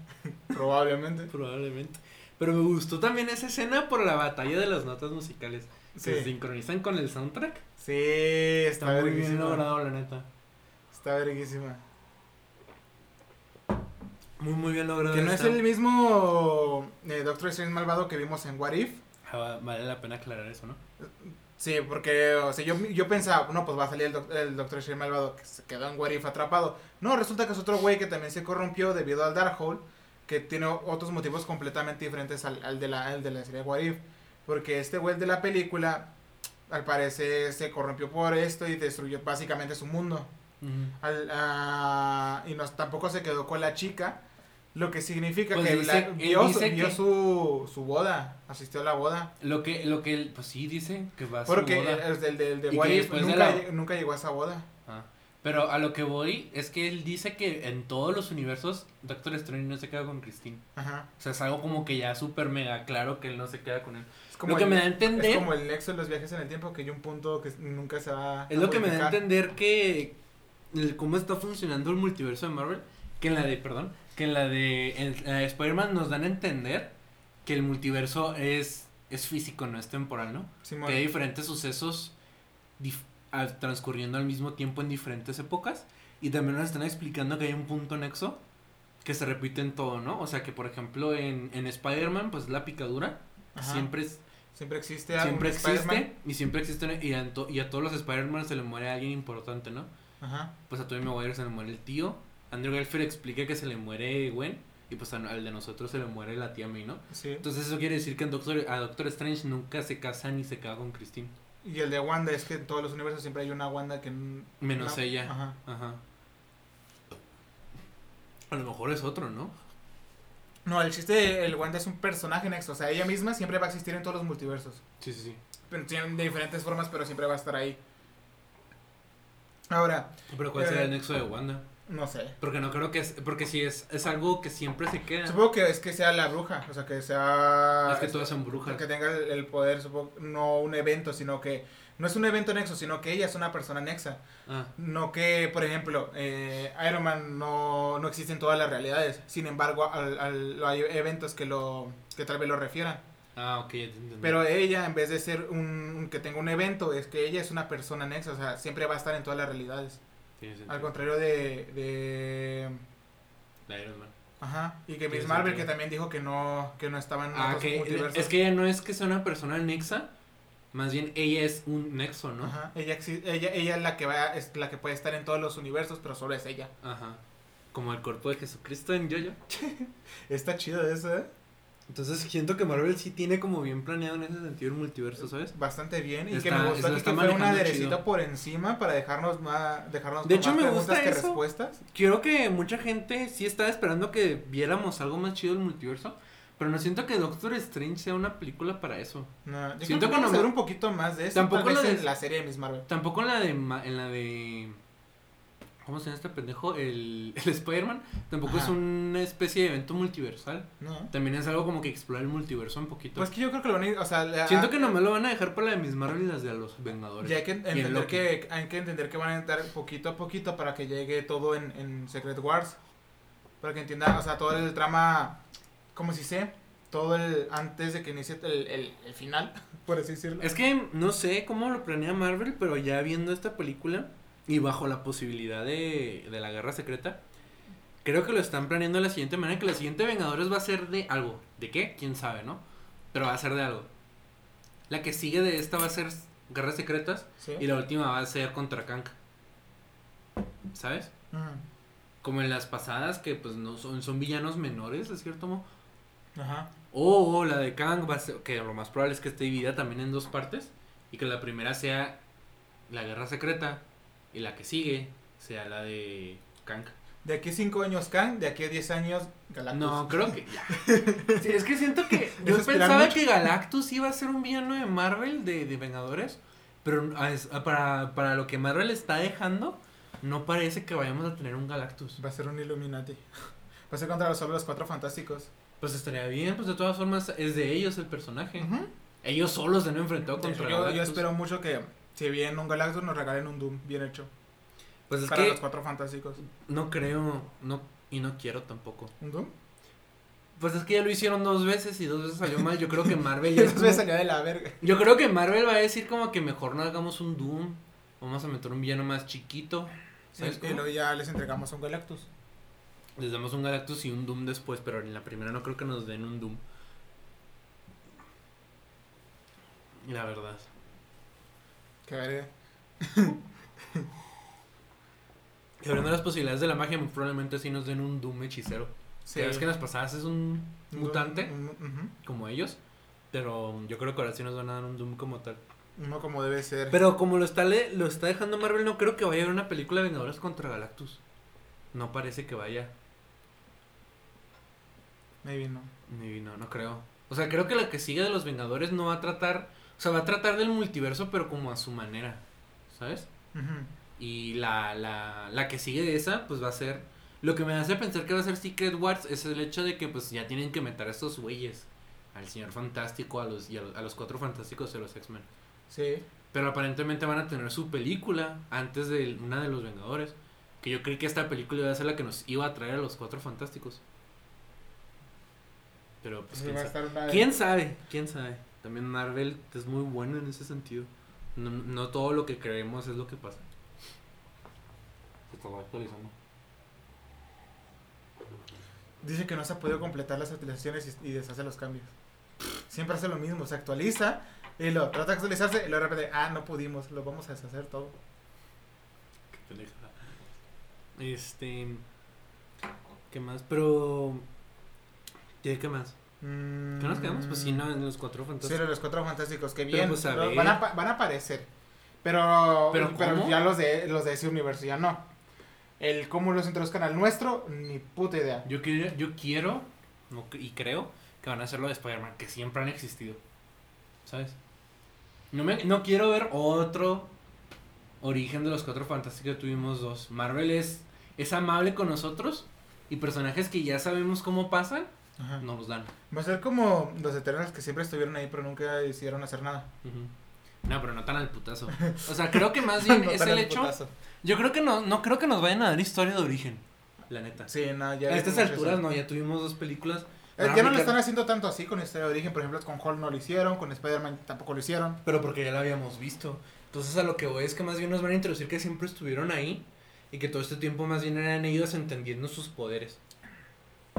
Probablemente. <laughs> Probablemente. Pero me gustó también esa escena por la batalla de las notas musicales. Sí. Se sincronizan con el soundtrack. Sí, está, Está muy bien logrado, la neta. Está verguísima. Muy, muy bien logrado. Que no es el mismo eh, Doctor Strange malvado que vimos en What If. Ah, va- Vale la pena aclarar eso, ¿no? Sí, porque, o sea, yo, yo pensaba, no, pues va a salir el, doc- el Doctor Strange malvado que se quedó en What If atrapado. No, resulta que es otro güey que también se corrompió debido al Darkhold, que tiene otros motivos completamente diferentes al, al de, la, al de la serie What If. Porque este güey de la película, al parecer, se corrompió por esto y destruyó básicamente su mundo. Al- ah, y no, tampoco se quedó con la chica. Lo que significa Pues que dice- la- vio, dice vio que- su, su boda, asistió a la boda. Lo que, lo que, él- pues sí, dice que va a su Porque boda. el, el del de What If nunca, la- nunca llegó a esa boda. Ah, Pero a lo que voy es que él dice que en todos los universos Doctor Strange no se queda con Christine. Ajá. O sea, es algo como que ya súper mega claro que él no se queda con él. Es como, lo que el, me da a es entender como el nexo de los viajes en el tiempo, que hay un punto que nunca se va es a lo que me da a entender que el, cómo está funcionando el multiverso de Marvel, que en la de, perdón, que en la de, de Spider-Man nos dan a entender que el multiverso es, es físico, no es temporal, ¿no? Simón. Que hay diferentes sucesos dif- al- transcurriendo al mismo tiempo en diferentes épocas. Y también nos están explicando que hay un punto nexo que se repite en todo, ¿no? O sea que, por ejemplo, en, en Spider-Man, pues la picadura Ajá. siempre es, Siempre existe siempre Spider-Man. existe y siempre existe y a, y a todos los Spider-Man se le muere alguien importante, ¿no? Ajá. Pues a Tobey Maguire se le muere el tío, Andrew Garfield explica que se le muere Gwen y pues al de nosotros se le muere la tía May, ¿no? Sí. Entonces eso quiere decir que en Doctor, a Doctor Strange nunca se casa ni se queda con Christine, Y el de Wanda es que en todos los universos siempre hay una Wanda que... menos no- ella. Ajá. Ajá. A lo mejor es otro, ¿no? No, el chiste, el Wanda es un personaje nexo. O sea, ella misma siempre va a existir en todos los multiversos. Sí, sí, sí. Pero tienen de diferentes formas, pero siempre va a estar ahí. Ahora, Pero ¿cuál Eh, será el nexo de Wanda? No sé. Porque no creo que es, porque si es, es algo que siempre se queda. Supongo que es que sea la bruja, o sea, que sea... es que todas son brujas. Que tenga el, poder, supongo, no un evento, sino que... No es un evento nexo, sino que ella es una persona nexa. Ah, No que, por ejemplo, eh, Iron Man no, no existe en todas las realidades. Sin embargo, al, al- hay eventos que lo que tal vez lo refieran. ah, ok. Pero ella, en vez de ser un, un que tenga un evento, es que ella es una persona nexa. O sea, siempre va a estar en todas las realidades. Al contrario de... de De Iron Man. ajá. Y que Miss Marvel, que también dijo que no, que no estaba en Ah, otros que multiversos. es que ella no es que sea una persona nexa, más bien ella es un nexo, ¿no? Ajá. Ella, ella, ella es la que va, es la que puede estar en todos los universos, pero solo es ella. Ajá. Como el cuerpo de Jesucristo en Yoyo. <laughs> Está chido eso, ¿eh? Entonces siento que Marvel sí tiene como bien planeado en ese sentido el multiverso, ¿sabes? Bastante bien. Y Está- que me gustó que fue un aderecito por encima para dejarnos más, dejarnos De con hecho, más me preguntas gusta que eso. respuestas. Creo que mucha gente sí estaba esperando que viéramos algo más chido del multiverso, pero no siento que Doctor Strange sea una película para eso. No, yo Siento creo que que no me- un poquito más de eso. Tampoco vez lo de- en la serie de Miss Marvel. Tampoco en la de en la de ¿Cómo se llama este pendejo? El, <laughs> el Spider-Man tampoco Ajá. es una especie de evento multiversal. No. También es algo como que explora el multiverso un poquito. Pues que yo creo que lo van a ir, o sea, la- Siento que nomás lo van a dejar para la de Miss Marvel y las de los Vengadores. ya hay que entender que hay que entender que van a entrar poquito a poquito para que llegue todo en, en Secret Wars. Para que entienda, o sea, todo el trama, como si sé, todo el antes de que inicie el, el, el final, <laughs> por así decirlo. Es que no sé cómo lo planea Marvel, pero ya viendo esta película y bajo la posibilidad de, de la guerra secreta, creo que lo están planeando de la siguiente manera, que la siguiente Vengadores va a ser de algo. ¿De qué? ¿Quién sabe, no? Pero va a ser de algo. La que sigue de esta va a ser guerras secretas. Sí. Y la última va a ser contra Kang. ¿Sabes? Ujú. Como en las pasadas, que pues no son, son villanos menores, de cierto modo. Ajá. O la de Kang va a ser, que lo más probable es que esté dividida también en dos partes. Y que la primera sea la guerra secreta. Y la que sigue sea la de Kang. De aquí a 5 años Kang, de aquí a 10 años Galactus. No, creo que ya. <laughs> Sí, es que siento que <laughs> yo ¿Es esperar pensaba mucho? que Galactus iba a ser un villano de Marvel, de, de Vengadores, pero a- para, para lo que Marvel está dejando, no parece que vayamos a tener un Galactus. Va a ser un Illuminati. Va a ser contra los, solo los cuatro fantásticos. Pues estaría bien, pues de todas formas es de ellos el personaje. Ellos solos se han enfrentado contra yo, yo Galactus. espero mucho que si bien un Galactus nos regalen un Doom bien hecho. Pues es para que los cuatro fantásticos. no creo, no y no quiero tampoco. ¿Un Doom? Pues es que ya lo hicieron dos veces y dos veces salió mal. Yo creo que <laughs> Marvel ya es entonces como- salió de la verga. Yo creo que Marvel va a decir como que mejor no hagamos un Doom. Vamos a meter un villano más chiquito. ¿Sabes Y, luego ya les entregamos un Galactus. Les damos un Galactus y un Doom después, pero en la primera no creo que nos den un Doom. La verdad. Que veré. <laughs> Y hablando de las posibilidades de la magia, probablemente sí nos den un Doom hechicero. Sí. Que en las pasadas es un mutante, un- como ellos. Pero yo creo que ahora sí nos van a dar un Doom como tal. Uno como debe ser. Pero como lo está, le- lo está dejando Marvel, no creo que vaya a haber una película de Vengadores contra Galactus. No parece que vaya. Maybe no. Ni- No, no creo. O sea, creo que la que sigue de los Vengadores no va a tratar. O sea, va a tratar del multiverso, pero como a su manera. ¿Sabes? Y la, la, la que sigue de esa, pues va a ser. Lo que me hace pensar que va a ser Secret Wars es el hecho de que, pues ya tienen que meter a estos güeyes. Al Señor Fantástico, a los, y a, los- a los cuatro fantásticos de los X-Men. Sí. Pero aparentemente van a tener su película antes de una de los Vengadores. Que yo creí que esta película iba a ser la que nos iba a traer a los cuatro fantásticos. Pero pues quién sabe. ¿Quién sabe? ¿Quién sabe? También Marvel es muy bueno en ese sentido. No, no todo lo que creemos es lo que pasa. Se está actualizando. Dice que no se ha podido completar las actualizaciones y, y deshace los cambios. Siempre hace lo mismo, se actualiza y lo trata de actualizarse y luego de repente, ah, no pudimos, lo vamos a deshacer todo. Qué pendejada. Este. ¿Qué más? Pero. ¿Qué, qué más? ¿Qué nos quedamos? Pues sí, no, en los cuatro Sí, fantásticos. los cuatro fantásticos, que Pero, bien, pues, a lo- ver. van, a, van a aparecer. Pero, ¿Pero cómo? ya los de, los de ese universo ya no. El cómo los introduzcan al nuestro, ni puta idea. Yo, quiero- yo quiero no, y creo que van a hacer lo de Spider-Man, que siempre han existido. ¿Sabes? No, me, no quiero ver otro origen de los cuatro fantásticos que tuvimos dos. Marvel es, es amable con nosotros y personajes que ya sabemos cómo pasan, Ajá. no los dan. Va a ser como los Eternals que siempre estuvieron ahí, pero nunca hicieron hacer nada. No, pero no tan al putazo. O sea, creo que más <laughs> bien No es el hecho. putazo. Yo creo que no, no creo que nos vayan a dar historia de origen. La neta. Sí, no, ya a estas alturas eso. no, ya tuvimos dos películas. Eh, ya no lo están haciendo tanto así con historia de origen. Por ejemplo, con Hulk no lo hicieron, con Spider-Man tampoco lo hicieron. Pero porque ya la habíamos visto. Entonces a lo que voy es que más bien nos van a introducir que siempre estuvieron ahí y que todo este tiempo más bien eran ellos entendiendo sus poderes.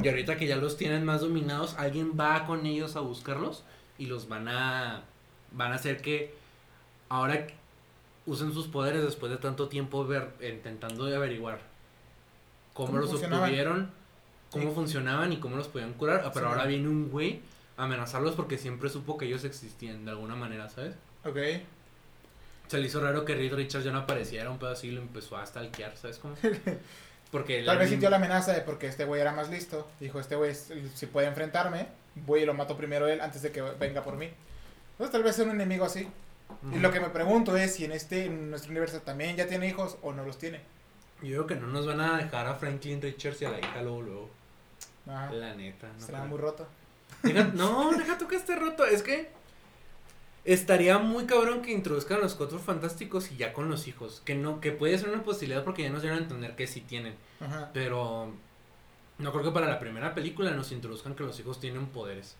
Y ahorita que ya los tienen más dominados, alguien va con ellos a buscarlos y los van a van a hacer que ahora usen sus poderes después de tanto tiempo ver intentando de averiguar cómo, ¿Cómo los obtuvieron, cómo Sí. funcionaban y cómo los podían curar. Ah, Pero Sí. ahora viene un güey a amenazarlos porque siempre supo que ellos existían de alguna manera, ¿sabes? Ok. Se le hizo raro que Reed Richards ya no apareciera, un pedo así y lo empezó a stalkear, ¿sabes cómo? <laughs> Porque Tal vez sintió la amenaza de porque este güey era más listo. Dijo, este güey, si puede enfrentarme, voy y lo mato primero él antes de que venga por mí. Entonces tal vez sea un enemigo así. Y lo que me pregunto es si en este, en nuestro universo también ya tiene hijos o no los tiene. Yo creo que no nos van a dejar a Franklin Richards y a la hija luego, luego. Ajá. La neta. No, Será muy roto. Deja- <laughs> no, deja tú que esté roto. Es que estaría muy cabrón que introduzcan a los cuatro fantásticos y ya con los hijos. Que no, que puede ser una posibilidad porque ya nos dieron a entender que sí tienen. Ajá. Pero no creo que para la primera película nos introduzcan que los hijos tienen poderes.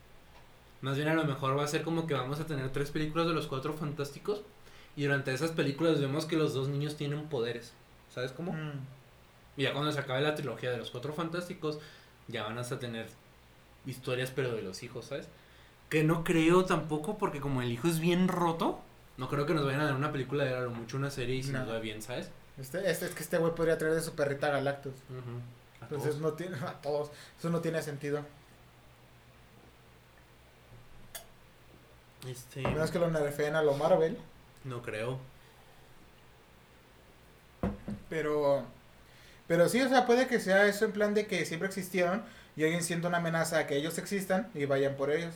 Más bien a lo mejor va a ser como que vamos a tener tres películas de los cuatro fantásticos y durante esas películas vemos que los dos niños tienen poderes. ¿Sabes cómo? Mm. Y ya cuando se acabe la trilogía de los cuatro fantásticos, ya van a tener historias pero de los hijos, ¿sabes? Que no creo tampoco porque como el hijo es bien roto, No creo que nos vayan a dar una película de lo mucho una serie y si No. nos va bien, ¿sabes? Este, este, es que este güey podría traer de su perrita Galactus. A Entonces todos. no tiene, <laughs> a todos, eso no tiene sentido. Este, A menos que lo nerfeen a lo Marvel. no creo. Pero, pero sí, o sea, puede que sea eso en plan de que siempre existieron y alguien sienta una amenaza a que ellos existan y vayan por ellos.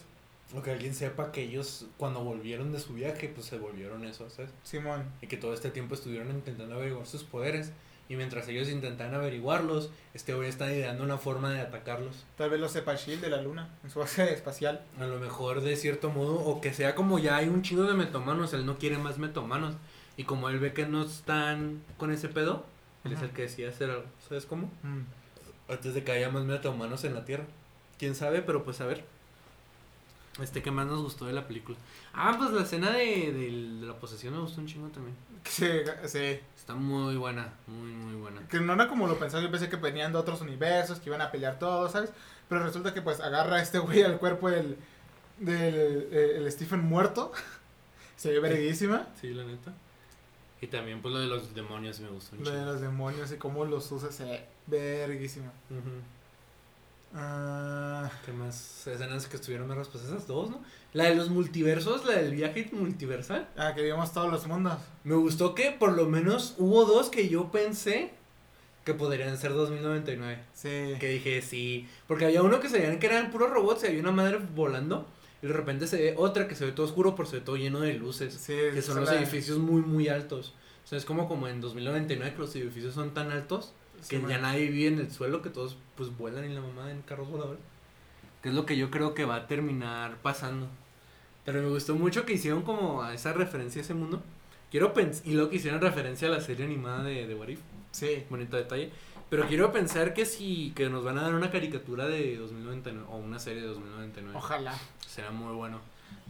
O que alguien sepa que ellos cuando volvieron de su viaje, pues se volvieron eso, ¿sabes? Simón. Y que todo este tiempo estuvieron intentando averiguar sus poderes. Y mientras ellos intentaban averiguarlos, este güey está ideando una forma de atacarlos. Tal vez lo sepa Shield de la luna, en su base espacial. A lo mejor de cierto modo, o que sea como ya hay un chingo de metomanos, él no quiere más metomanos. Y como él ve que no están con ese pedo, él es el que decide hacer algo. ¿Sabes cómo? Mm. Antes de que haya más metahumanos en la Tierra. Quién sabe, pero pues a ver. Este, ¿qué más nos gustó de la película? Ah, pues la escena de, de- de la posesión me gustó un chingo también. Sí, sí. Está muy buena, muy, muy buena. Que no era como lo pensaba, yo pensé que venían de otros universos, que iban a pelear todos, ¿sabes? Pero resulta que pues agarra a este güey al cuerpo del, del eh, el Stephen muerto. <laughs> Se ve verguísima. Sí, la neta. Y también, pues lo de los demonios me gustó un Lo de los demonios y cómo los usa se ve verguísima. Ujú. Ah, ¿Qué más escenas que estuvieron mejores? Pues esas dos, ¿no? La de los multiversos, la del viaje multiversal. ah, que vimos todos los mundos. Me gustó que por lo menos hubo dos que yo pensé que podrían ser 2099. Sí. Que dije, sí. Porque había uno que se veían que eran puros robots y había una madre volando. Y de repente se ve otra que se ve todo oscuro, pero se ve todo lleno de luces. Sí, Que son los edificios muy, muy altos. O sea, es como, como en 2099 que los edificios son tan altos que sí, ya nadie vive en el suelo, que todos pues vuelan en la mamá en carros voladores. Que es lo que yo creo que va a terminar pasando. Pero me gustó mucho que hicieron como a esa referencia a ese mundo. Quiero pensar, y luego que hicieron referencia a la serie animada de, de What If. Sí. Bonito detalle. Pero quiero pensar que si que nos van a dar una caricatura de 2099 o una serie de 2099. Ojalá. Será muy bueno.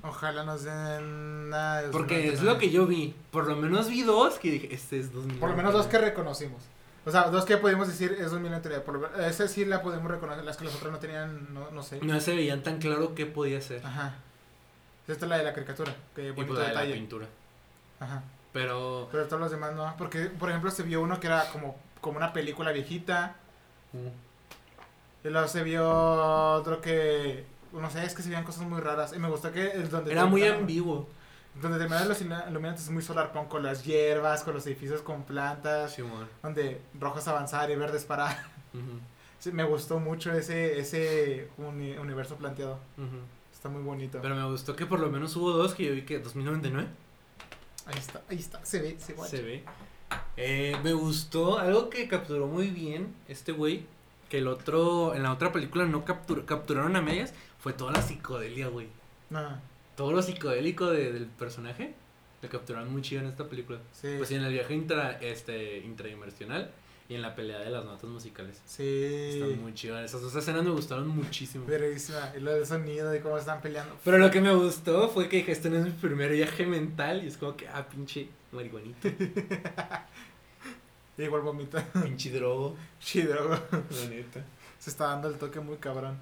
Ojalá nos den nada de Porque es 2099. lo que yo vi. Por lo menos vi dos que dije, este es 2099. Por lo menos dos que reconocimos. O sea, dos que podemos decir es 2099. Por esa sí la podemos reconocer. Las que los otros no tenían, no, no sé. No se veían tan claro qué podía ser. Ajá. Esta es la de la caricatura. Que y bonito pues la de la detalle. pintura. Ajá. Pero Pero todos los demás no. Porque, por ejemplo, se vio uno que era como, como una película viejita. Y luego se vio otro que. No sé, es que se veían cosas muy raras. Y me gustó que es donde. era muy ambiguo. Donde terminaron los ilumi- iluminantes es muy solar punk con las hierbas, con los edificios con plantas. Simón. Donde rojo es avanzar y verde es parar. Sí, me gustó mucho ese, ese uni- universo planteado. Está muy bonito. Pero me gustó que por lo menos hubo dos que yo vi que 2099 Ahí está, ahí está. Se ve, se, se ve. Eh, me gustó algo que capturó muy bien este güey. Que el otro, en la otra película no captur- capturaron a medias. Fue toda la psicodelia, güey. No, Todo lo psicodélico de- del personaje. Lo capturaron muy chido en esta película. sí. Pues en el viaje intra, este, intradimensional y en la pelea de las notas musicales. sí. Están muy chidas. Esas dos escenas me gustaron muchísimo. Verguísima. Y lo del sonido y cómo están peleando. Pero lo que me gustó fue que dije, este no es mi primer viaje mental. Y es como que, ah, pinche marihuanito, <laughs> Igual vomita. pinche drogo, Chido. la neta. Se está dando el toque muy cabrón.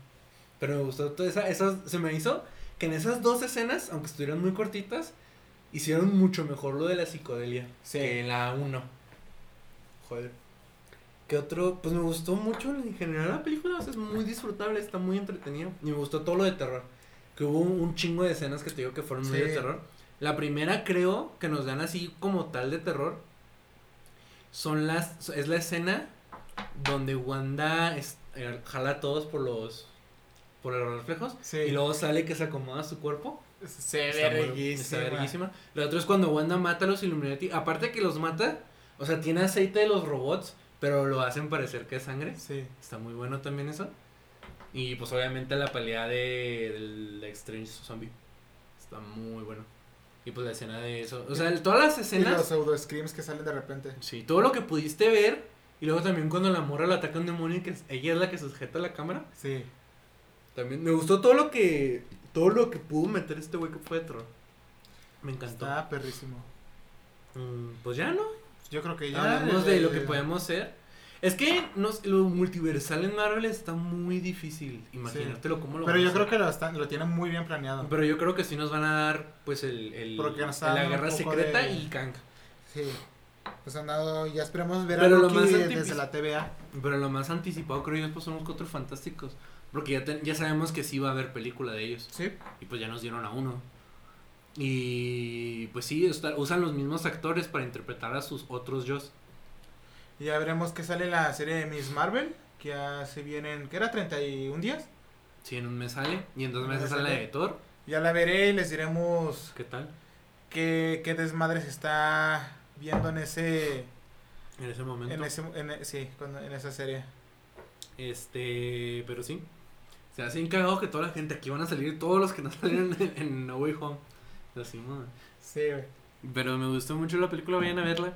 Pero me gustó toda esa, esas, se me hizo que en esas dos escenas, aunque estuvieran muy cortitas, hicieron mucho mejor lo de la psicodelia Sí. que la 1. Joder. ¿Qué otro? Pues me gustó mucho en general la película, o sea, es muy disfrutable, está muy entretenido. Y me gustó todo lo de terror. Que hubo un, un chingo de escenas que te digo que fueron muy Sí. de terror. La primera creo que nos dan así como tal de terror. Son las, es la escena donde Wanda es- eh, jala a todos por los, por los reflejos. Sí. Y luego sale que se acomoda su cuerpo. Se ve verguísima. Lo otro es cuando Wanda mata a los Illuminati. Aparte de que los mata, o sea, tiene aceite de los robots, pero lo hacen parecer que es sangre. Sí. Está muy bueno también eso. Y pues obviamente la pelea de, del Strange Zombie. Está muy bueno. Y pues la escena de eso. O sea, todas las Y escenas. los pseudo screams que salen de repente. Sí, todo lo que pudiste ver. Y luego también cuando la morra le ataca un demonio y que ella es la que sujeta la cámara. Sí. También me gustó todo lo que. Todo lo que pudo meter este güey que fue terror. Me encantó. Está perrísimo. Mm, pues ya no. Yo creo que ya. Hablamos de lo que podemos hacer. Es que nos, lo multiversal en Marvel está muy difícil. Imaginártelo cómo lo Pero a yo creo que lo, están, lo tienen muy bien planeado. Pero yo creo que sí nos van a dar, pues, el, el la guerra secreta de- y Kang. Sí. Pues han dado, ya esperemos ver Pero a lo más desde la TVA. Pero lo más anticipado, creo yo, pues son los cuatro fantásticos. Porque ya, ten- ya sabemos que sí va a haber película de ellos. Sí. Y pues ya nos dieron a uno. Y pues sí, está- usan los mismos actores para interpretar a sus otros yo. Y ya veremos que sale la serie de Miss Marvel. Que ya se vienen, ¿qué era? 31 días. Sí, en un mes sale. Y en dos meses mes sale la de Thor. Ya la veré y les diremos ¿Qué tal? qué, qué desmadre se está viendo en ese, En ese momento. en ese, en, sí, cuando- en esa serie. Este, pero sí. Se hace cagado que toda la gente aquí van a salir, todos los que no <laughs> salieron en, en No Way Home. Así, ¿no? Sí, güey. Pero me gustó mucho la película, vayan a verla.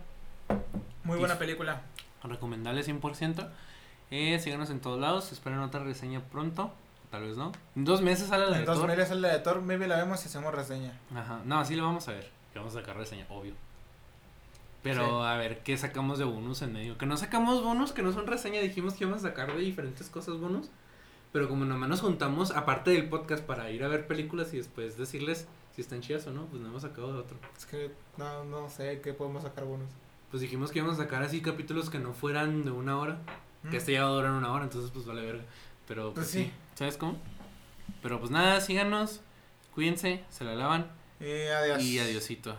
Muy buena película. Recomendable 100%. Eh, síganos en todos lados, esperen otra reseña pronto. Tal vez no. En dos meses sale la de En dos Thor. meses sale la de Thor, maybe la vemos y hacemos reseña. Ajá. No, sí lo vamos a ver. Que vamos a sacar reseña, obvio. Pero Sí. a ver, ¿qué sacamos de bonus en medio? Que no sacamos bonus, que no son reseña, dijimos que íbamos a sacar de diferentes cosas bonus. Pero como nomás nos juntamos, aparte del podcast, para ir a ver películas y después decirles si están chidas o no, pues no hemos sacado de otro. Es que no, no sé qué podemos sacar buenos. Pues dijimos que íbamos a sacar así capítulos que no fueran de una hora. Que este ya va a durar una hora, entonces pues vale verga. Pero pues, Pues sí. sí. ¿sabes cómo? Pero pues nada, síganos, cuídense, se la lavan Y adiós. y adiosito.